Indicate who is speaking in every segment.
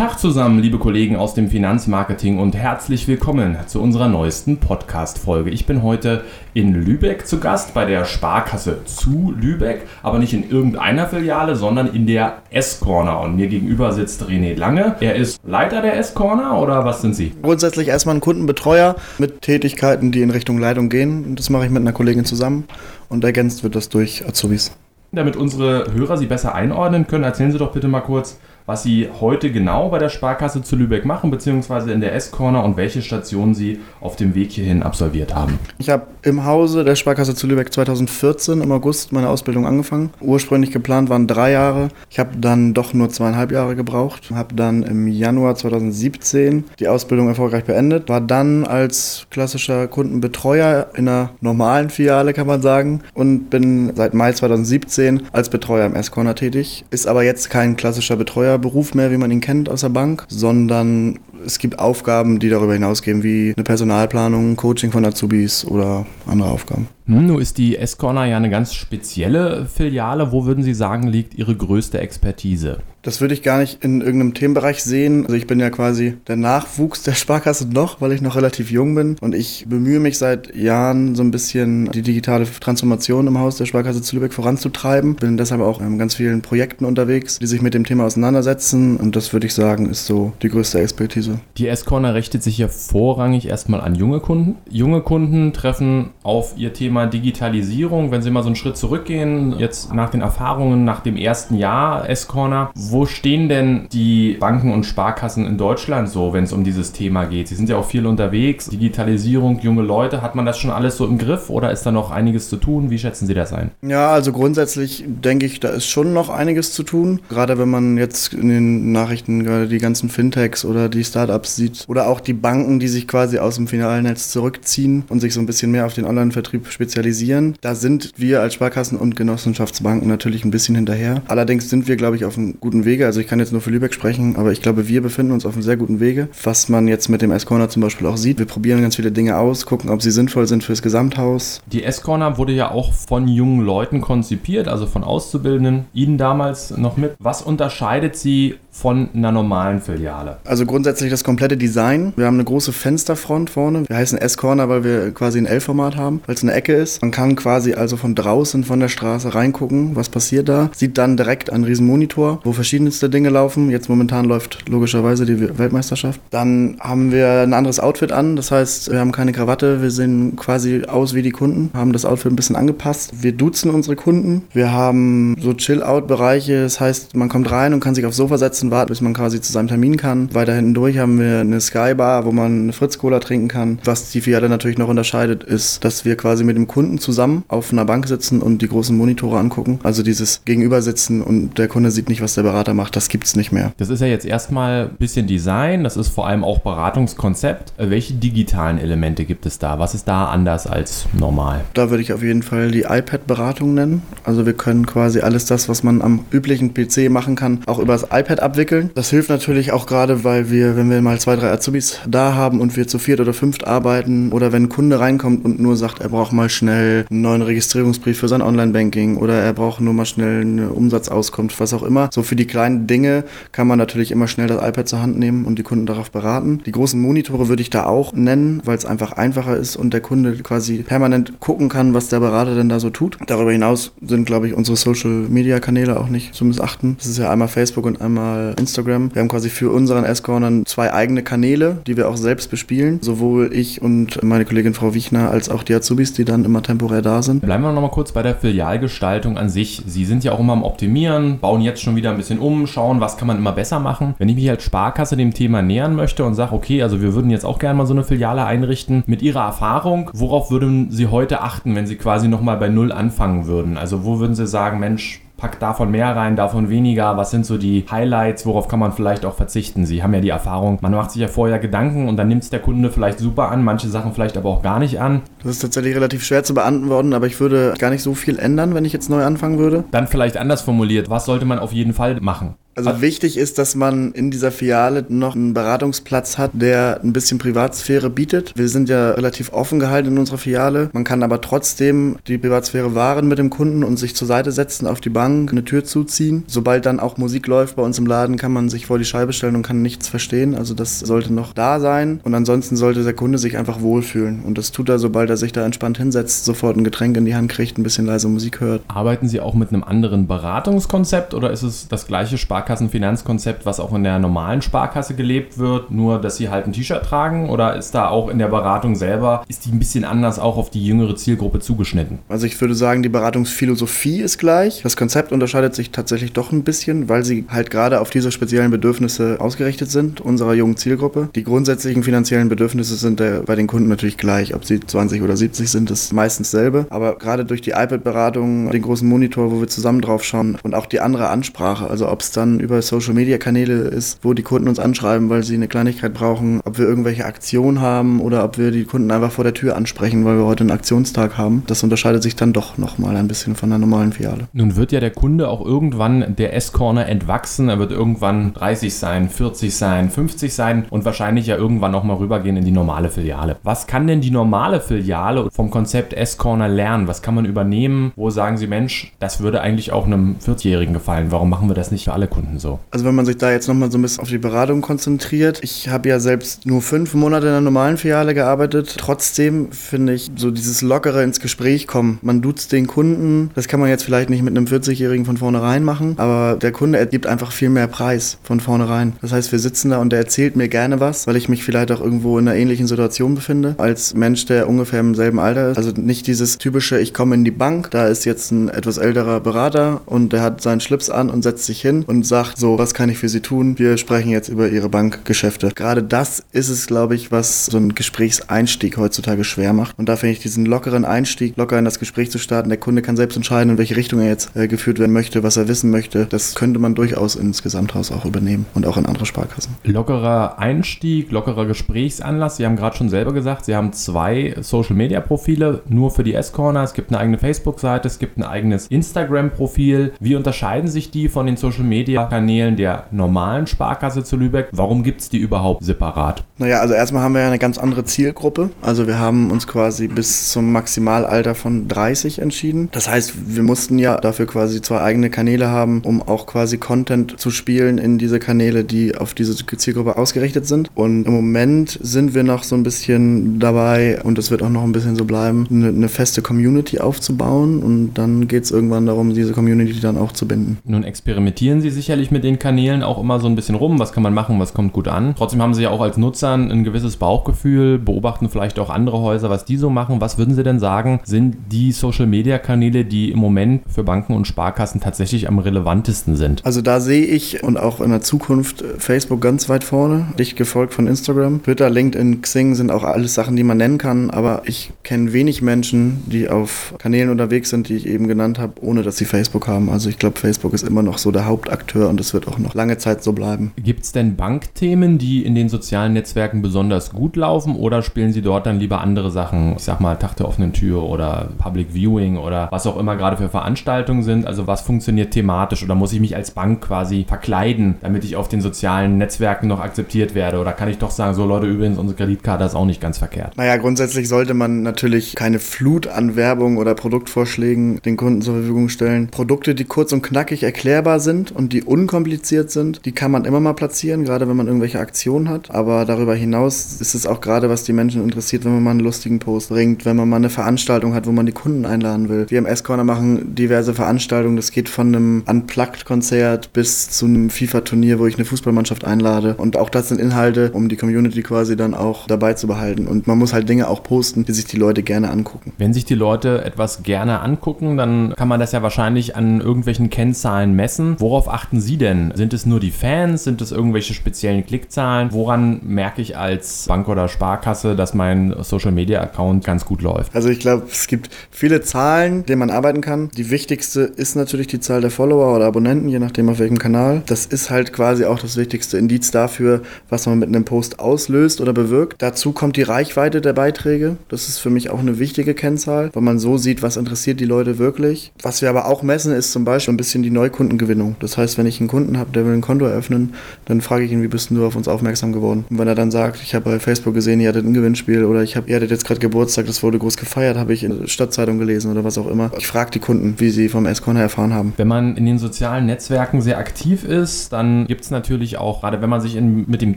Speaker 1: Tag zusammen, liebe Kollegen aus dem Finanzmarketing und herzlich willkommen zu unserer neuesten Podcast-Folge. Ich bin heute in Lübeck zu Gast bei der Sparkasse zu Lübeck, aber nicht in irgendeiner Filiale, sondern in der S-Corner. Und mir gegenüber sitzt René Lange. Er ist Leiter der S-Corner oder was sind Sie?
Speaker 2: Grundsätzlich erstmal ein Kundenbetreuer mit Tätigkeiten, die in Richtung Leitung gehen. Das mache ich mit einer Kollegin zusammen und ergänzt wird das durch Azubis.
Speaker 1: Damit unsere Hörer Sie besser einordnen können, erzählen Sie doch bitte mal kurz, was Sie heute genau bei der Sparkasse zu Lübeck machen, beziehungsweise in der S-Corner und welche Stationen Sie auf dem Weg hierhin absolviert haben.
Speaker 2: Ich habe im Hause der Sparkasse zu Lübeck 2014 im August meine Ausbildung angefangen. Ursprünglich geplant waren drei Jahre. Ich habe dann doch nur zweieinhalb Jahre gebraucht. Habe dann im Januar 2017 die Ausbildung erfolgreich beendet. War dann als klassischer Kundenbetreuer in einer normalen Filiale, kann man sagen. Und bin seit Mai 2017 als Betreuer im S-Corner tätig. Ist aber jetzt kein klassischer Betreuer Beruf mehr, wie man ihn kennt aus der Bank, sondern es gibt Aufgaben, die darüber hinausgehen, wie eine Personalplanung, Coaching von Azubis oder andere Aufgaben.
Speaker 1: Nun ist die S-Corner ja eine ganz spezielle Filiale. Wo würden Sie sagen, liegt Ihre größte Expertise?
Speaker 2: Das würde ich gar nicht in irgendeinem Themenbereich sehen. Also ich bin ja quasi der Nachwuchs der Sparkasse noch, weil ich noch relativ jung bin. Und ich bemühe mich seit Jahren so ein bisschen die digitale Transformation im Haus der Sparkasse zu Lübeck voranzutreiben. Bin deshalb auch in ganz vielen Projekten unterwegs, die sich mit dem Thema auseinandersetzen. Und das würde ich sagen, ist so die größte Expertise.
Speaker 1: Die S-Corner richtet sich ja vorrangig erstmal an junge Kunden. Junge Kunden treffen auf ihr Thema Digitalisierung. Wenn Sie mal so einen Schritt zurückgehen, jetzt nach den Erfahrungen nach dem ersten Jahr S-Corner, wo stehen denn die Banken und Sparkassen in Deutschland so, wenn es um dieses Thema geht? Sie sind ja auch viel unterwegs. Digitalisierung, junge Leute, hat man das schon alles so im Griff oder ist da noch einiges zu tun? Wie schätzen Sie das ein?
Speaker 2: Ja, also grundsätzlich denke ich, da ist schon noch einiges zu tun. Gerade wenn man jetzt in den Nachrichten gerade die ganzen Fintechs oder die Startups sieht oder auch die Banken, die sich quasi aus dem Finalnetz zurückziehen und sich so ein bisschen mehr auf den Online-Vertrieb spezialisieren. Da sind wir als Sparkassen und Genossenschaftsbanken natürlich ein bisschen hinterher. Allerdings sind wir, glaube ich, auf einem guten guten Wege. Also ich kann jetzt nur für Lübeck sprechen, aber ich glaube, wir befinden uns auf einem sehr guten Wege. Was man jetzt mit dem S-Corner zum Beispiel auch sieht. Wir probieren ganz viele Dinge aus, gucken, ob sie sinnvoll sind fürs Gesamthaus.
Speaker 1: Die S-Corner wurde ja auch von jungen Leuten konzipiert, also von Auszubildenden. Ihnen damals noch mit. Was unterscheidet sie von einer normalen Filiale?
Speaker 2: Also grundsätzlich das komplette Design. Wir haben eine große Fensterfront vorne. Wir heißen S-Corner, weil wir quasi ein L-Format haben, weil es eine Ecke ist. Man kann quasi also von draußen von der Straße reingucken, was passiert da. Sieht dann direkt einen riesen Monitor, wo verschiedenste Dinge laufen. Jetzt momentan läuft logischerweise die Weltmeisterschaft. Dann haben wir ein anderes Outfit an. Das heißt, wir haben keine Krawatte. Wir sehen quasi aus wie die Kunden, haben das Outfit ein bisschen angepasst. Wir duzen unsere Kunden. Wir haben so Chill-Out-Bereiche. Das heißt, man kommt rein und kann sich aufs Sofa setzen Sitzen warten, bis man quasi zu seinem Termin kann. Weiter hinten durch haben wir eine Skybar, wo man eine Fritz-Cola trinken kann. Was die Filiale natürlich noch unterscheidet, ist, dass wir quasi mit dem Kunden zusammen auf einer Bank sitzen und die großen Monitore angucken. Also dieses Gegenübersitzen und der Kunde sieht nicht, was der Berater macht, das gibt es nicht mehr.
Speaker 1: Das ist ja jetzt erstmal ein bisschen Design, das ist vor allem auch Beratungskonzept. Welche digitalen Elemente gibt es da? Was ist da anders als normal?
Speaker 2: Da würde ich auf jeden Fall die iPad-Beratung nennen. Also wir können quasi alles das, was man am üblichen PC machen kann, auch über das iPad abwickeln. Das hilft natürlich auch gerade, weil wir, wenn wir mal zwei, drei Azubis da haben und wir zu viert oder fünft arbeiten oder wenn ein Kunde reinkommt und nur sagt, er braucht mal schnell einen neuen Registrierungsbrief für sein Online-Banking oder er braucht nur mal schnell eine Umsatzauskunft, was auch immer. So für die kleinen Dinge kann man natürlich immer schnell das iPad zur Hand nehmen und die Kunden darauf beraten. Die großen Monitore würde ich da auch nennen, weil es einfach einfacher ist und der Kunde quasi permanent gucken kann, was der Berater denn da so tut. Darüber hinaus sind, glaube ich, unsere Social-Media-Kanäle auch nicht zu missachten. Das ist ja einmal Facebook und einmal Instagram. Wir haben quasi für unseren S-Corner zwei eigene Kanäle, die wir auch selbst bespielen. Sowohl ich und meine Kollegin Frau Wichner als auch die Azubis, die dann immer temporär da sind.
Speaker 1: Bleiben wir noch mal kurz bei der Filialgestaltung an sich. Sie sind ja auch immer am Optimieren, bauen jetzt schon wieder ein bisschen um, schauen, was kann man immer besser machen. Wenn ich mich als Sparkasse dem Thema nähern möchte und sage, okay, also wir würden jetzt auch gerne mal so eine Filiale einrichten, mit Ihrer Erfahrung, worauf würden Sie heute achten, wenn Sie quasi noch mal bei Null anfangen würden? Also wo würden Sie sagen, Mensch, packt davon mehr rein, davon weniger, was sind so die Highlights, worauf kann man vielleicht auch verzichten? Sie haben ja die Erfahrung, man macht sich ja vorher Gedanken und dann nimmt es der Kunde vielleicht super an, manche Sachen vielleicht aber auch gar nicht an.
Speaker 2: Das ist tatsächlich relativ schwer zu beantworten, aber ich würde gar nicht so viel ändern, wenn ich jetzt neu anfangen würde.
Speaker 1: Dann vielleicht anders formuliert, was sollte man auf jeden Fall machen?
Speaker 2: Also wichtig ist, dass man in dieser Filiale noch einen Beratungsplatz hat, der ein bisschen Privatsphäre bietet. Wir sind ja relativ offen gehalten in unserer Filiale. Man kann aber trotzdem die Privatsphäre wahren mit dem Kunden und sich zur Seite setzen, auf die Bank, eine Tür zuziehen. Sobald dann auch Musik läuft bei uns im Laden, kann man sich vor die Scheibe stellen und kann nichts verstehen. Also das sollte noch da sein. Und ansonsten sollte der Kunde sich einfach wohlfühlen. Und das tut er, sobald er sich da entspannt hinsetzt, sofort ein Getränk in die Hand kriegt, ein bisschen leise Musik hört.
Speaker 1: Arbeiten Sie auch mit einem anderen Beratungskonzept oder ist es das gleiche Sparkassen? Sparkassenfinanzkonzept, was auch in der normalen Sparkasse gelebt wird, nur dass sie halt ein T-Shirt tragen? Oder ist da auch in der Beratung selber, ist die ein bisschen anders auch auf die jüngere Zielgruppe zugeschnitten?
Speaker 2: Also ich würde sagen, die Beratungsphilosophie ist gleich. Das Konzept unterscheidet sich tatsächlich doch ein bisschen, weil sie halt gerade auf diese speziellen Bedürfnisse ausgerichtet sind, unserer jungen Zielgruppe. Die grundsätzlichen finanziellen Bedürfnisse sind bei den Kunden natürlich gleich. Ob sie 20 oder 70 sind, ist meistens selbe. Aber gerade durch die iPad-Beratung, den großen Monitor, wo wir zusammen drauf schauen und auch die andere Ansprache, also ob es dann über Social Media Kanäle ist, wo die Kunden uns anschreiben, weil sie eine Kleinigkeit brauchen, ob wir irgendwelche Aktionen haben oder ob wir die Kunden einfach vor der Tür ansprechen, weil wir heute einen Aktionstag haben. Das unterscheidet sich dann doch nochmal ein bisschen von der normalen Filiale.
Speaker 1: Nun wird ja der Kunde auch irgendwann der S-Corner entwachsen. Er wird irgendwann 30 sein, 40 sein, 50 sein und wahrscheinlich ja irgendwann nochmal rübergehen in die normale Filiale. Was kann denn die normale Filiale vom Konzept S-Corner lernen? Was kann man übernehmen? Wo sagen Sie, Mensch, das würde eigentlich auch einem 40-Jährigen gefallen. Warum machen wir das nicht für alle Kunden? Kunden so?
Speaker 2: Also wenn man sich da jetzt nochmal so ein bisschen auf die Beratung konzentriert, ich habe ja selbst nur fünf Monate in der normalen Filiale gearbeitet. Trotzdem finde ich so dieses lockere ins Gespräch kommen. Man duzt den Kunden. Das kann man jetzt vielleicht nicht mit einem 40-Jährigen von vornherein machen, aber der Kunde gibt einfach viel mehr Preis von vornherein. Das heißt, wir sitzen da und der erzählt mir gerne was, weil ich mich vielleicht auch irgendwo in einer ähnlichen Situation befinde, als Mensch, der ungefähr im selben Alter ist. Also nicht dieses typische, ich komme in die Bank, da ist jetzt ein etwas älterer Berater und der hat seinen Schlips an und setzt sich hin und sagt, so, was kann ich für Sie tun? Wir sprechen jetzt über Ihre Bankgeschäfte. Gerade das ist es, glaube ich, was so einen Gesprächseinstieg heutzutage schwer macht. Und da finde ich diesen lockeren Einstieg, locker in das Gespräch zu starten. Der Kunde kann selbst entscheiden, in welche Richtung er jetzt äh, geführt werden möchte, was er wissen möchte. Das könnte man durchaus ins Gesamthaus auch übernehmen und auch in andere Sparkassen.
Speaker 1: Lockerer Einstieg, lockerer Gesprächsanlass. Sie haben gerade schon selber gesagt, Sie haben zwei Social-Media-Profile nur für die S-Corner. Es gibt eine eigene Facebook-Seite, es gibt ein eigenes Instagram-Profil. Wie unterscheiden sich die von den Social-Media Kanälen der normalen Sparkasse zu Lübeck. Warum gibt es die überhaupt separat?
Speaker 2: Naja, also erstmal haben wir ja eine ganz andere Zielgruppe. Also wir haben uns quasi bis zum Maximalalter von 30 entschieden. Das heißt, wir mussten ja dafür quasi zwei eigene Kanäle haben, um auch quasi Content zu spielen in diese Kanäle, die auf diese Zielgruppe ausgerichtet sind. Und im Moment sind wir noch so ein bisschen dabei, und es wird auch noch ein bisschen so bleiben, eine, eine feste Community aufzubauen. Und dann geht es irgendwann darum, diese Community dann auch zu binden.
Speaker 1: Nun experimentieren Sie sicherlich sicherlich mit den Kanälen auch immer so ein bisschen rum, was kann man machen, was kommt gut an. Trotzdem haben sie ja auch als Nutzer ein gewisses Bauchgefühl, beobachten vielleicht auch andere Häuser, was die so machen. Was würden Sie denn sagen, sind die Social-Media-Kanäle, die im Moment für Banken und Sparkassen tatsächlich am relevantesten sind?
Speaker 2: Also da sehe ich und auch in der Zukunft Facebook ganz weit vorne, dicht gefolgt von Instagram. Twitter, LinkedIn, Xing sind auch alles Sachen, die man nennen kann, aber ich kenne wenig Menschen, die auf Kanälen unterwegs sind, die ich eben genannt habe, ohne dass sie Facebook haben. Also ich glaube, Facebook ist immer noch so der Hauptakteur und das wird auch noch lange Zeit so bleiben.
Speaker 1: Gibt es denn Bankthemen, die in den sozialen Netzwerken besonders gut laufen oder spielen Sie dort dann lieber andere Sachen? Ich sag mal Tag der offenen Tür oder Public Viewing oder was auch immer gerade für Veranstaltungen sind. Also was funktioniert thematisch oder muss ich mich als Bank quasi verkleiden, damit ich auf den sozialen Netzwerken noch akzeptiert werde? Oder kann ich doch sagen, so Leute, übrigens, unsere Kreditkarte ist auch nicht ganz verkehrt?
Speaker 2: Naja, grundsätzlich sollte man natürlich keine Flut an Werbung oder Produktvorschlägen den Kunden zur Verfügung stellen. Produkte, die kurz und knackig erklärbar sind und die unkompliziert sind. Die kann man immer mal platzieren, gerade wenn man irgendwelche Aktionen hat. Aber darüber hinaus ist es auch gerade, was die Menschen interessiert, wenn man mal einen lustigen Post bringt, wenn man mal eine Veranstaltung hat, wo man die Kunden einladen will. Wir im S-Corner machen diverse Veranstaltungen. Das geht von einem Unplugged-Konzert bis zu einem FIFA-Turnier, wo ich eine Fußballmannschaft einlade. Und auch das sind Inhalte, um die Community quasi dann auch dabei zu behalten. Und man muss halt Dinge auch posten, die sich die Leute gerne angucken.
Speaker 1: Wenn sich die Leute etwas gerne angucken, dann kann man das ja wahrscheinlich an irgendwelchen Kennzahlen messen. Worauf achten beobachten Sie denn? Sind es nur die Fans? Sind es irgendwelche speziellen Klickzahlen? Woran merke ich als Bank oder Sparkasse, dass mein Social Media Account ganz gut läuft?
Speaker 2: Also ich glaube, es gibt viele Zahlen, denen man arbeiten kann. Die wichtigste ist natürlich die Zahl der Follower oder Abonnenten, je nachdem auf welchem Kanal. Das ist halt quasi auch das wichtigste Indiz dafür, was man mit einem Post auslöst oder bewirkt. Dazu kommt die Reichweite der Beiträge. Das ist für mich auch eine wichtige Kennzahl, weil man so sieht, was interessiert die Leute wirklich. Was wir aber auch messen, ist zum Beispiel ein bisschen die Neukundengewinnung. Das heißt, wenn ich einen Kunden habe, der will ein Konto eröffnen, dann frage ich ihn, wie bist du auf uns aufmerksam geworden? Und wenn er dann sagt, ich habe bei Facebook gesehen, ihr hattet ein Gewinnspiel oder ich habe, ihr hattet jetzt gerade Geburtstag, das wurde groß gefeiert, habe ich in der Stadtzeitung gelesen oder was auch immer. Ich frage die Kunden, wie sie vom S-Corner erfahren haben.
Speaker 1: Wenn man in den sozialen Netzwerken sehr aktiv ist, dann gibt es natürlich auch, gerade wenn man sich in, mit dem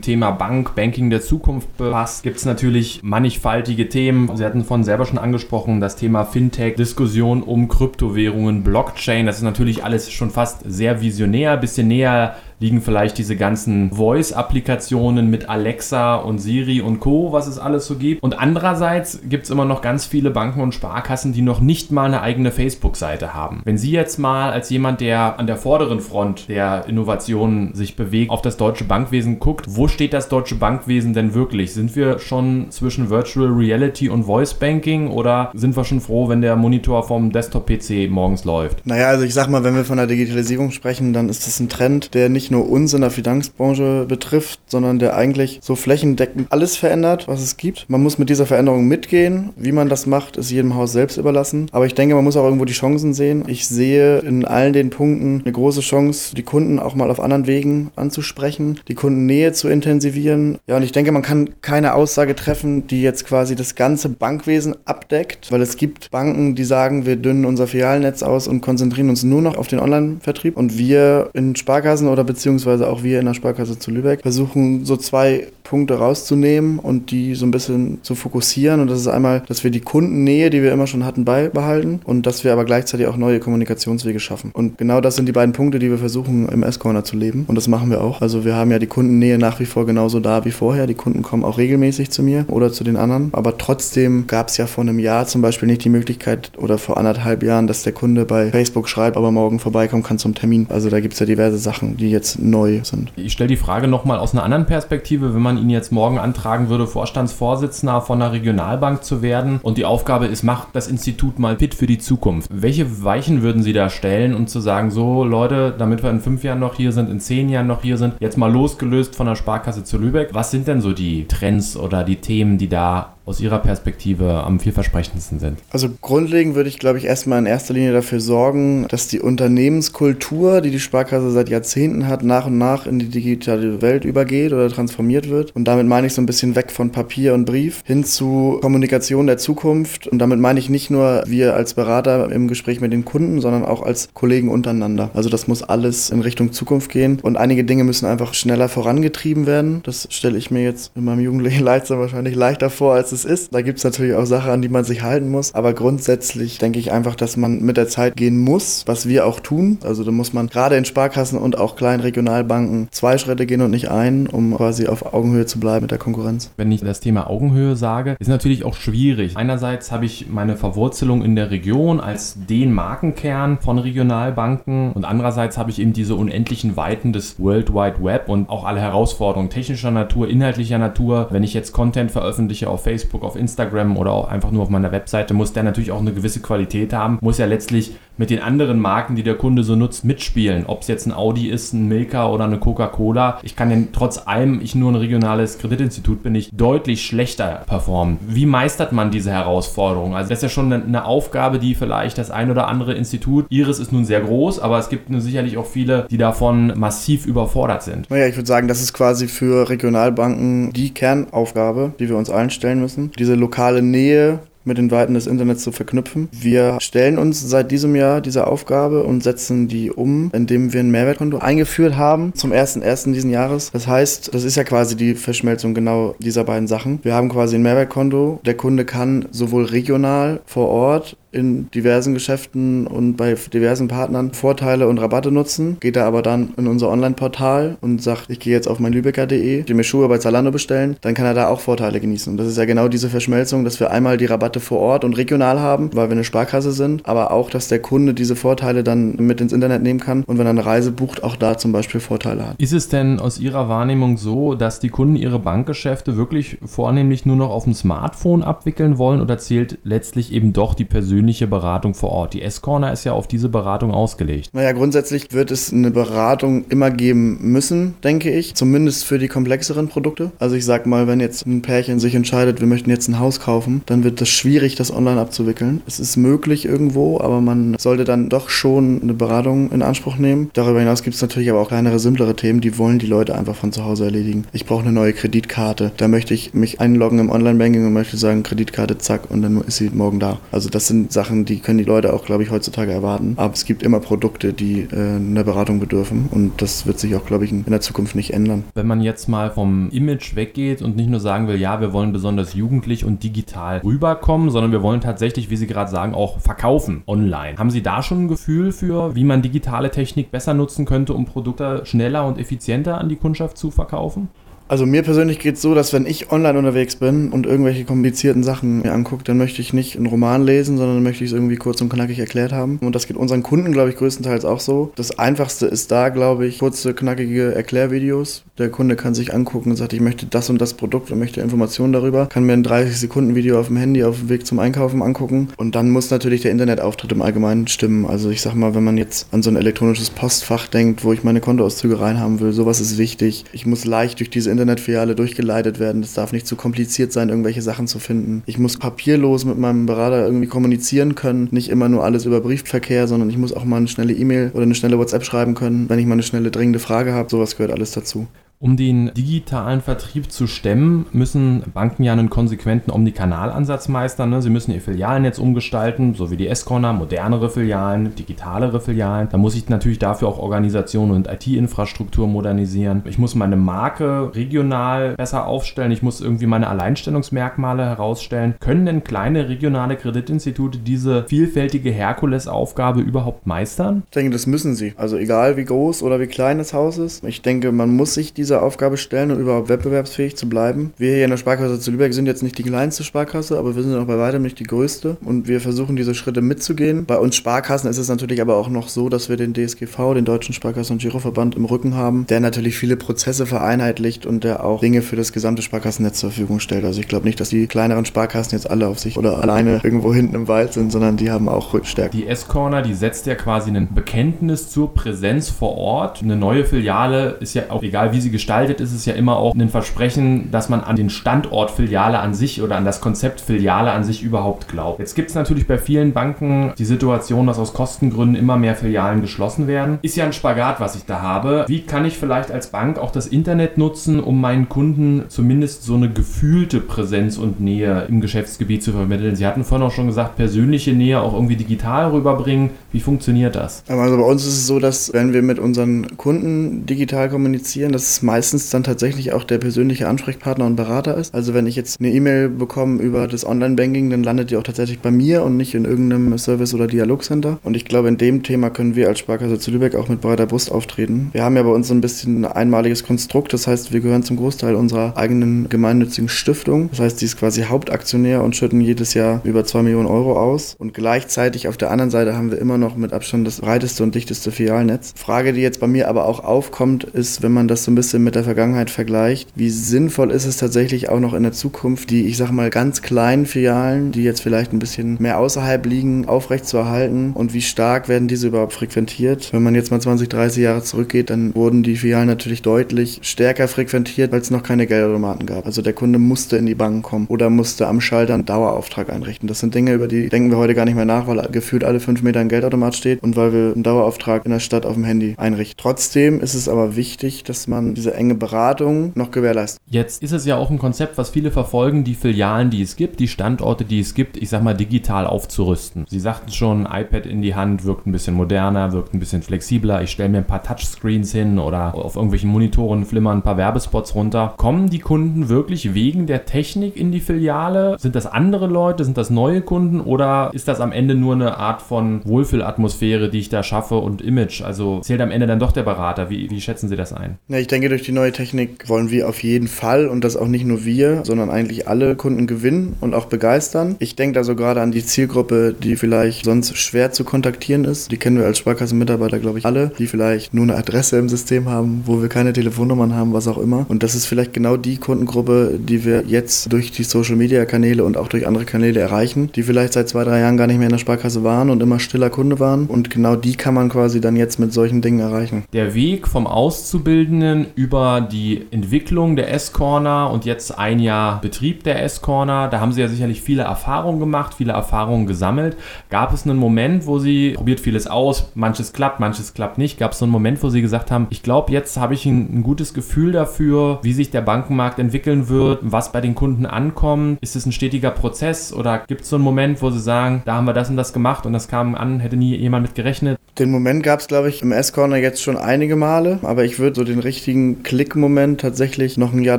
Speaker 1: Thema Bank, Banking der Zukunft befasst, gibt es natürlich mannigfaltige Themen. Sie hatten von selber schon angesprochen, das Thema Fintech, Diskussion um Kryptowährungen, Blockchain, das ist natürlich alles schon fast sehr visionär, bisschen näher liegen vielleicht diese ganzen Voice-Applikationen mit Alexa und Siri und Co., was es alles so gibt. Und andererseits gibt es immer noch ganz viele Banken und Sparkassen, die noch nicht mal eine eigene Facebook-Seite haben. Wenn Sie jetzt mal als jemand, der an der vorderen Front der Innovationen sich bewegt, auf das deutsche Bankwesen guckt, wo steht das deutsche Bankwesen denn wirklich? Sind wir schon zwischen Virtual Reality und Voice Banking oder sind wir schon froh, wenn der Monitor vom Desktop-PC morgens läuft?
Speaker 2: Naja, also ich sag mal, wenn wir von der Digitalisierung sprechen, dann ist das ein Trend, der nicht nur uns in der Finanzbranche betrifft, sondern der eigentlich so flächendeckend alles verändert, was es gibt. Man muss mit dieser Veränderung mitgehen. Wie man das macht, ist jedem Haus selbst überlassen. Aber ich denke, man muss auch irgendwo die Chancen sehen. Ich sehe in allen den Punkten eine große Chance, die Kunden auch mal auf anderen Wegen anzusprechen, die Kundennähe zu intensivieren. Ja, und ich denke, man kann keine Aussage treffen, die jetzt quasi das ganze Bankwesen abdeckt, weil es gibt Banken, die sagen, wir dünnen unser Filialnetz aus und konzentrieren uns nur noch auf den Online-Vertrieb. Und wir in Sparkassen oder beziehungsweise auch wir in der Sparkasse zu Lübeck versuchen so zwei Punkte rauszunehmen und die so ein bisschen zu fokussieren. Und das ist einmal, dass wir die Kundennähe, die wir immer schon hatten, beibehalten und dass wir aber gleichzeitig auch neue Kommunikationswege schaffen. Und genau das sind die beiden Punkte, die wir versuchen im S-Corner zu leben. Und das machen wir auch. Also wir haben ja die Kundennähe nach wie vor genauso da wie vorher. Die Kunden kommen auch regelmäßig zu mir oder zu den anderen. Aber trotzdem gab es ja vor einem Jahr zum Beispiel nicht die Möglichkeit oder vor anderthalb Jahren, dass der Kunde bei Facebook schreibt, ob er morgen vorbeikommen kann zum Termin. Also da gibt es ja diverse Sachen, die jetzt neu sind.
Speaker 1: Ich stelle die Frage nochmal aus einer anderen Perspektive. Wenn man ihn jetzt morgen antragen würde, Vorstandsvorsitzender von einer Regionalbank zu werden und die Aufgabe ist, macht das Institut mal fit für die Zukunft. Welche Weichen würden Sie da stellen, um zu sagen, so Leute, damit wir in fünf Jahren noch hier sind, in zehn Jahren noch hier sind, jetzt mal losgelöst von der Sparkasse zu Lübeck. Was sind denn so die Trends oder die Themen, die da aus Ihrer Perspektive am vielversprechendsten sind?
Speaker 2: Also grundlegend würde ich, glaube ich, erstmal in erster Linie dafür sorgen, dass die Unternehmenskultur, die die Sparkasse seit Jahrzehnten hat, nach und nach in die digitale Welt übergeht oder transformiert wird. Und damit meine ich so ein bisschen weg von Papier und Brief hin zu Kommunikation der Zukunft. Und damit meine ich nicht nur wir als Berater im Gespräch mit den Kunden, sondern auch als Kollegen untereinander. Also das muss alles in Richtung Zukunft gehen. Und einige Dinge müssen einfach schneller vorangetrieben werden. Das stelle ich mir jetzt in meinem jugendlichen Leitsam wahrscheinlich leichter vor, als es ist. Da gibt es natürlich auch Sachen, an die man sich halten muss. Aber grundsätzlich denke ich einfach, dass man mit der Zeit gehen muss, was wir auch tun. Also da muss man gerade in Sparkassen und auch kleinen Regionalbanken zwei Schritte gehen und nicht einen, um quasi auf Augenhöhe zu bleiben mit der Konkurrenz.
Speaker 1: Wenn ich das Thema Augenhöhe sage, ist natürlich auch schwierig. Einerseits habe ich meine Verwurzelung in der Region als den Markenkern von Regionalbanken und andererseits habe ich eben diese unendlichen Weiten des World Wide Web und auch alle Herausforderungen technischer Natur, inhaltlicher Natur. Wenn ich jetzt Content veröffentliche auf Facebook, Facebook, auf Instagram oder auch einfach nur auf meiner Webseite, muss der natürlich auch eine gewisse Qualität haben, muss ja letztlich mit den anderen Marken, die der Kunde so nutzt, mitspielen. Ob es jetzt ein Audi ist, ein Milka oder eine Coca-Cola. Ich kann denn trotz allem, ich nur ein regionales Kreditinstitut bin, ich deutlich schlechter performen. Wie meistert man diese Herausforderung? Also das ist ja schon eine Aufgabe, die vielleicht das ein oder andere Institut, Iris ist nun sehr groß, aber es gibt sicherlich auch viele, die davon massiv überfordert sind.
Speaker 2: Naja, ich würde sagen, das ist quasi für Regionalbanken die Kernaufgabe, die wir uns allen stellen müssen. Diese lokale Nähe mit den Weiten des Internets zu verknüpfen. Wir stellen uns seit diesem Jahr diese Aufgabe und setzen die um, indem wir ein Mehrwertkonto eingeführt haben zum 1.1. diesen Jahres. Das heißt, das ist ja quasi die Verschmelzung genau dieser beiden Sachen. Wir haben quasi ein Mehrwertkonto. Der Kunde kann sowohl regional vor Ort in diversen Geschäften und bei diversen Partnern Vorteile und Rabatte nutzen, geht er aber dann in unser Online-Portal und sagt, ich gehe jetzt auf mein Lübecker.de, die mir Schuhe bei Zalando bestellen, dann kann er da auch Vorteile genießen. Und das ist ja genau diese Verschmelzung, dass wir einmal die Rabatte vor Ort und regional haben, weil wir eine Sparkasse sind, aber auch, dass der Kunde diese Vorteile dann mit ins Internet nehmen kann und wenn er eine Reise bucht, auch da zum Beispiel Vorteile hat.
Speaker 1: Ist es denn aus Ihrer Wahrnehmung so, dass die Kunden ihre Bankgeschäfte wirklich vornehmlich nur noch auf dem Smartphone abwickeln wollen oder zählt letztlich eben doch die persönliche Beratung vor Ort? Die S-Corner ist ja auf diese Beratung ausgelegt.
Speaker 2: Naja, grundsätzlich wird es eine Beratung immer geben müssen, denke ich. Zumindest für die komplexeren Produkte. Also ich sag mal, wenn jetzt ein Pärchen sich entscheidet, wir möchten jetzt ein Haus kaufen, dann wird es schwierig, das online abzuwickeln. Es ist möglich irgendwo, aber man sollte dann doch schon eine Beratung in Anspruch nehmen. Darüber hinaus gibt es natürlich aber auch kleinere, simplere Themen, die wollen die Leute einfach von zu Hause erledigen. Ich brauche eine neue Kreditkarte. Da möchte ich mich einloggen im Online-Banking und möchte sagen, Kreditkarte, zack, und dann ist sie morgen da. Also das sind Sachen, die können die Leute auch, glaube ich, heutzutage erwarten. Aber es gibt immer Produkte, die äh, einer Beratung bedürfen und das wird sich auch, glaube ich, in der Zukunft nicht ändern.
Speaker 1: Wenn man jetzt mal vom Image weggeht und nicht nur sagen will, ja, wir wollen besonders jugendlich und digital rüberkommen, sondern wir wollen tatsächlich, wie Sie gerade sagen, auch verkaufen online. Haben Sie da schon ein Gefühl für, wie man digitale Technik besser nutzen könnte, um Produkte schneller und effizienter an die Kundschaft zu verkaufen?
Speaker 2: Also mir persönlich geht es so, dass wenn ich online unterwegs bin und irgendwelche komplizierten Sachen mir angucke, dann möchte ich nicht einen Roman lesen, sondern möchte ich es irgendwie kurz und knackig erklärt haben. Und das geht unseren Kunden, glaube ich, größtenteils auch so. Das Einfachste ist da, glaube ich, kurze, knackige Erklärvideos. Der Kunde kann sich angucken und sagt, ich möchte das und das Produkt und möchte Informationen darüber. Kann mir ein 30 Sekunden Video auf dem Handy auf dem Weg zum Einkaufen angucken. Und dann muss natürlich der Internetauftritt im Allgemeinen stimmen. Also ich sag mal, wenn man jetzt an so ein elektronisches Postfach denkt, wo ich meine Kontoauszüge reinhaben will, sowas ist wichtig. Ich muss leicht durch diese Internetfiliale durchgeleitet werden. Es darf nicht zu kompliziert sein, irgendwelche Sachen zu finden. Ich muss papierlos mit meinem Berater irgendwie kommunizieren können. Nicht immer nur alles über Briefverkehr, sondern ich muss auch mal eine schnelle E-Mail oder eine schnelle WhatsApp schreiben können, wenn ich mal eine schnelle dringende Frage habe. Sowas gehört alles dazu.
Speaker 1: Um den digitalen Vertrieb zu stemmen, müssen Banken ja einen konsequenten Omnikanalansatz meistern. Ne? Sie müssen ihr Filialnetz umgestalten, so wie die S-Corner, modernere Filialen, digitalere Filialen. Da muss ich natürlich dafür auch Organisation und IT-Infrastruktur modernisieren. Ich muss meine Marke regional besser aufstellen. Ich muss irgendwie meine Alleinstellungsmerkmale herausstellen. Können denn kleine regionale Kreditinstitute diese vielfältige Herkulesaufgabe überhaupt meistern?
Speaker 2: Ich denke, das müssen sie. Also egal wie groß oder wie klein das Haus ist. Ich denke, man muss sich diese Aufgabe stellen, um überhaupt wettbewerbsfähig zu bleiben. Wir hier in der Sparkasse zu Lübeck sind jetzt nicht die kleinste Sparkasse, aber wir sind auch bei weitem nicht die größte und wir versuchen diese Schritte mitzugehen. Bei uns Sparkassen ist es natürlich aber auch noch so, dass wir den DSGV, den Deutschen Sparkassen- und Giroverband im Rücken haben, der natürlich viele Prozesse vereinheitlicht und der auch Dinge für das gesamte Sparkassennetz zur Verfügung stellt. Also ich glaube nicht, dass die kleineren Sparkassen jetzt alle auf sich oder alleine irgendwo hinten im Wald sind, sondern die haben auch Rückstärke.
Speaker 1: Die S-Corner, die setzt ja quasi ein Bekenntnis zur Präsenz vor Ort. Eine neue Filiale ist ja auch egal, wie sie gestaltet, ist es ja immer auch ein Versprechen, dass man an den Standort Filiale an sich oder an das Konzept Filiale an sich überhaupt glaubt. Jetzt gibt es natürlich bei vielen Banken die Situation, dass aus Kostengründen immer mehr Filialen geschlossen werden. Ist ja ein Spagat, was ich da habe. Wie kann ich vielleicht als Bank auch das Internet nutzen, um meinen Kunden zumindest so eine gefühlte Präsenz und Nähe im Geschäftsgebiet zu vermitteln? Sie hatten vorhin auch schon gesagt, persönliche Nähe auch irgendwie digital rüberbringen. Wie funktioniert das?
Speaker 2: Also bei uns ist es so, dass wenn wir mit unseren Kunden digital kommunizieren, dass es meistens dann tatsächlich auch der persönliche Ansprechpartner und Berater ist. Also wenn ich jetzt eine E-Mail bekomme über das Online-Banking, dann landet die auch tatsächlich bei mir und nicht in irgendeinem Service- oder Dialogcenter. Und ich glaube, in dem Thema können wir als Sparkasse zu Lübeck auch mit breiter Brust auftreten. Wir haben ja bei uns so ein bisschen ein einmaliges Konstrukt. Das heißt, wir gehören zum Großteil unserer eigenen gemeinnützigen Stiftung. Das heißt, die ist quasi Hauptaktionär und schütten jedes Jahr über 2 Millionen Euro aus. Und gleichzeitig auf der anderen Seite haben wir immer noch mit Abstand das breiteste und dichteste Filialnetz. Frage, die jetzt bei mir aber auch aufkommt, ist, wenn man das so ein bisschen mit der Vergangenheit vergleicht, wie sinnvoll ist es tatsächlich auch noch in der Zukunft, die, ich sag mal, ganz kleinen Filialen, die jetzt vielleicht ein bisschen mehr außerhalb liegen, aufrechtzuerhalten und wie stark werden diese überhaupt frequentiert? Wenn man jetzt mal 20, 30 Jahre zurückgeht, dann wurden die Filialen natürlich deutlich stärker frequentiert, weil es noch keine Geldautomaten gab. Also der Kunde musste in die Bank kommen oder musste am Schalter einen Dauerauftrag einrichten. Das sind Dinge, über die denken wir heute gar nicht mehr nach, weil gefühlt alle fünf Meter ein Geldautomat steht und weil wir einen Dauerauftrag in der Stadt auf dem Handy einrichten. Trotzdem ist es aber wichtig, dass man diese enge Beratung noch gewährleisten.
Speaker 1: Jetzt ist es ja auch ein Konzept, was viele verfolgen, die Filialen, die es gibt, die Standorte, die es gibt, ich sag mal, digital aufzurüsten. Sie sagten schon, iPad in die Hand wirkt ein bisschen moderner, wirkt ein bisschen flexibler. Ich stelle mir ein paar Touchscreens hin oder auf irgendwelchen Monitoren flimmern ein paar Werbespots runter. Kommen die Kunden wirklich wegen der Technik in die Filiale? Sind das andere Leute? Sind das neue Kunden? Oder ist das am Ende nur eine Art von Wohlfühlatmosphäre, die ich da schaffe und Image? Also zählt am Ende dann doch der Berater. Wie, wie schätzen Sie das ein?
Speaker 2: Ja, ich denke, durch die neue Technik wollen wir auf jeden Fall und das auch nicht nur wir, sondern eigentlich alle Kunden gewinnen und auch begeistern. Ich denke da so gerade an die Zielgruppe, die vielleicht sonst schwer zu kontaktieren ist. Die kennen wir als Sparkassenmitarbeiter, glaube ich, alle, die vielleicht nur eine Adresse im System haben, wo wir keine Telefonnummern haben, was auch immer. Und das ist vielleicht genau die Kundengruppe, die wir jetzt durch die Social Media Kanäle und auch durch andere Kanäle erreichen, die vielleicht seit zwei, drei Jahren gar nicht mehr in der Sparkasse waren und immer stiller Kunde waren. Und genau die kann man quasi dann jetzt mit solchen Dingen erreichen.
Speaker 1: Der Weg vom Auszubildenden über die Entwicklung der S-Corner und jetzt ein Jahr Betrieb der S-Corner, da haben Sie ja sicherlich viele Erfahrungen gemacht, viele Erfahrungen gesammelt. Gab es einen Moment, wo Sie probiert vieles aus, manches klappt, manches klappt nicht? Gab es so einen Moment, wo Sie gesagt haben, ich glaube, jetzt habe ich ein, ein gutes Gefühl dafür, wie sich der Bankenmarkt entwickeln wird, was bei den Kunden ankommt? Ist es ein stetiger Prozess oder gibt es so einen Moment, wo Sie sagen, da haben wir das und das gemacht und das kam an, hätte nie jemand mit gerechnet?
Speaker 2: Den Moment gab es, glaube ich, im S-Corner jetzt schon einige Male, aber ich würde so den richtigen Klick-Moment tatsächlich noch ein Jahr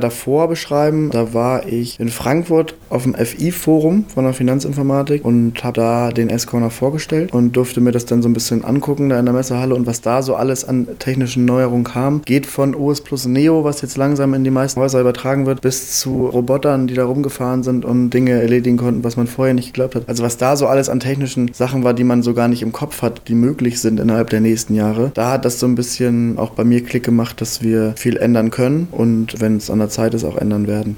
Speaker 2: davor beschreiben. Da war ich in Frankfurt auf dem FI-Forum von der Finanzinformatik und habe da den S-Corner vorgestellt und durfte mir das dann so ein bisschen angucken da in der Messehalle und was da so alles an technischen Neuerungen kam. Geht von OS Plus Neo, was jetzt langsam in die meisten Häuser übertragen wird, bis zu Robotern, die da rumgefahren sind und Dinge erledigen konnten, was man vorher nicht geglaubt hat. Also was da so alles an technischen Sachen war, die man so gar nicht im Kopf hat, die möglich sind innerhalb der nächsten Jahre. Da hat das so ein bisschen auch bei mir Klick gemacht, dass wir viel ändern können und wenn es an der Zeit ist, auch ändern werden.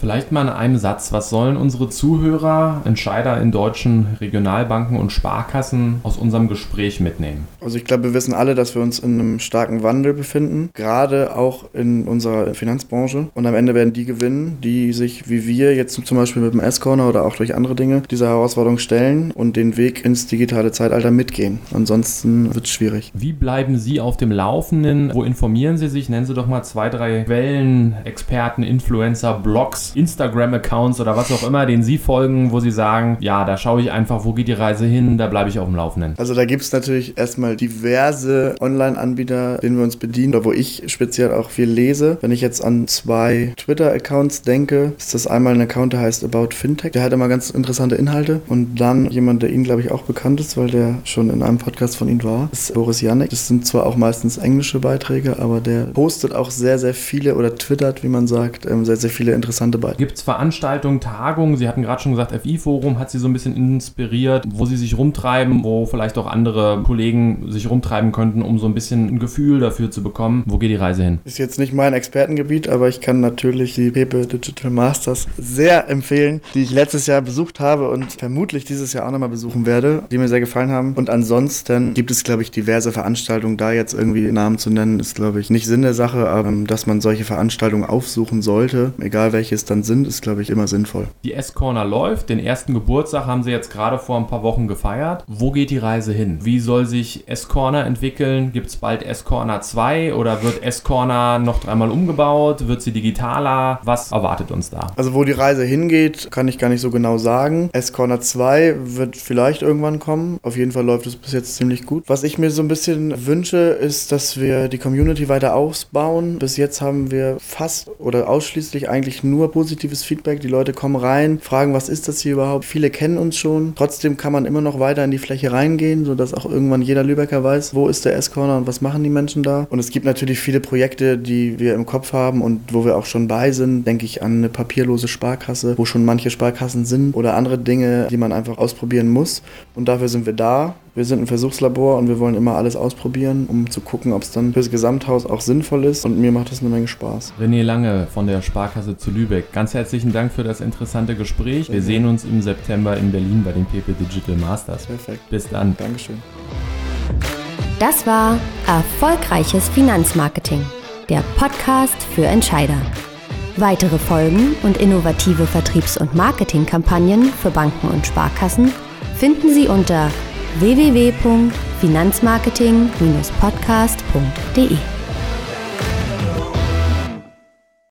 Speaker 1: Vielleicht mal in einem Satz, was sollen unsere Zuhörer, Entscheider in deutschen Regionalbanken und Sparkassen aus unserem Gespräch mitnehmen?
Speaker 2: Also ich glaube, wir wissen alle, dass wir uns in einem starken Wandel befinden, gerade auch in unserer Finanzbranche. Und am Ende werden die gewinnen, die sich wie wir jetzt zum Beispiel mit dem S-Corner oder auch durch andere Dinge dieser Herausforderung stellen und den Weg ins digitale Zeitalter mitgehen. Ansonsten wird es schwierig.
Speaker 1: Wie bleiben Sie auf dem Laufenden? Wo informieren Sie sich? Nennen Sie doch mal zwei, drei Quellen, Experten, Influencer, Blogs, Instagram-Accounts oder was auch immer, denen Sie folgen, wo Sie sagen, ja, da schaue ich einfach, wo geht die Reise hin, da bleibe ich auf dem Laufenden.
Speaker 2: Also da gibt es natürlich erstmal diverse Online-Anbieter, denen wir uns bedienen, oder wo ich speziell auch viel lese. Wenn ich jetzt an zwei Twitter-Accounts denke, ist das einmal ein Account, der heißt About Fintech. Der hat immer ganz interessante Inhalte. Und dann jemand, der Ihnen, glaube ich, auch bekannt ist, weil der schon in einem Podcast von Ihnen war, ist Boris Janek. Das sind zwar auch meistens englische Beiträge, aber der postet auch sehr, sehr viele oder twittert, wie man sagt, ähm, sehr, sehr viele interessante Beiträge.
Speaker 1: Gibt es Veranstaltungen, Tagungen? Sie hatten gerade schon gesagt, FI-Forum hat Sie so ein bisschen inspiriert, wo Sie sich rumtreiben, wo vielleicht auch andere Kollegen sich rumtreiben könnten, um so ein bisschen ein Gefühl dafür zu bekommen, wo geht die Reise hin?
Speaker 2: Ist jetzt nicht mein Expertengebiet, aber ich kann natürlich die Pepe Digital Masters sehr empfehlen, die ich letztes Jahr besucht habe und vermutlich dieses Jahr auch nochmal besuchen werde, die mir sehr gefallen haben. Und ansonsten gibt es, glaube ich, diverse Veranstaltungen. Da jetzt irgendwie Namen zu nennen, ist, glaube ich, nicht Sinn der Sache, aber dass man solche Veranstaltungen aufsuchen sollte, egal welches dann sind, ist, glaube ich, immer sinnvoll.
Speaker 1: Die S-Corner läuft. Den ersten Geburtstag haben Sie jetzt gerade vor ein paar Wochen gefeiert. Wo geht die Reise hin? Wie soll sich S-Corner entwickeln? Gibt es bald S-Corner 2 oder wird S-Corner noch dreimal umgebaut? Wird sie digitaler? Was erwartet uns da?
Speaker 2: Also wo die Reise hingeht, kann ich gar nicht so genau sagen. S-Corner 2 wird vielleicht irgendwann kommen. Auf jeden Fall läuft es bis jetzt ziemlich gut. Was ich mir so ein bisschen wünsche, ist, dass wir die Community weiter ausbauen. Bis jetzt haben wir fast oder ausschließlich eigentlich nur positives Feedback. Die Leute kommen rein, fragen, was ist das hier überhaupt? Viele kennen uns schon. Trotzdem kann man immer noch weiter in die Fläche reingehen, sodass auch irgendwann jeder Lübecker weiß, wo ist der S-Corner und was machen die Menschen da. Und es gibt natürlich viele Projekte, die wir im Kopf haben und wo wir auch schon bei sind. Denke ich an eine papierlose Sparkasse, wo schon manche Sparkassen sind oder andere Dinge, die man einfach ausprobieren muss. Und dafür sind wir da. Wir sind ein Versuchslabor und wir wollen immer alles ausprobieren, um zu gucken, ob es dann fürs Gesamthaus auch sinnvoll ist. Und mir macht das eine Menge Spaß.
Speaker 1: René Lange von der Sparkasse zu Lübeck. Ganz herzlichen Dank für das interessante Gespräch. Wir sehen uns im September in Berlin bei den PP Digital Masters.
Speaker 2: Perfekt.
Speaker 1: Bis dann.
Speaker 2: Dankeschön.
Speaker 3: Das war Erfolgreiches Finanzmarketing, der Podcast für Entscheider. Weitere Folgen und innovative Vertriebs- und Marketingkampagnen für Banken und Sparkassen finden Sie unter www.finanzmarketing-podcast.de.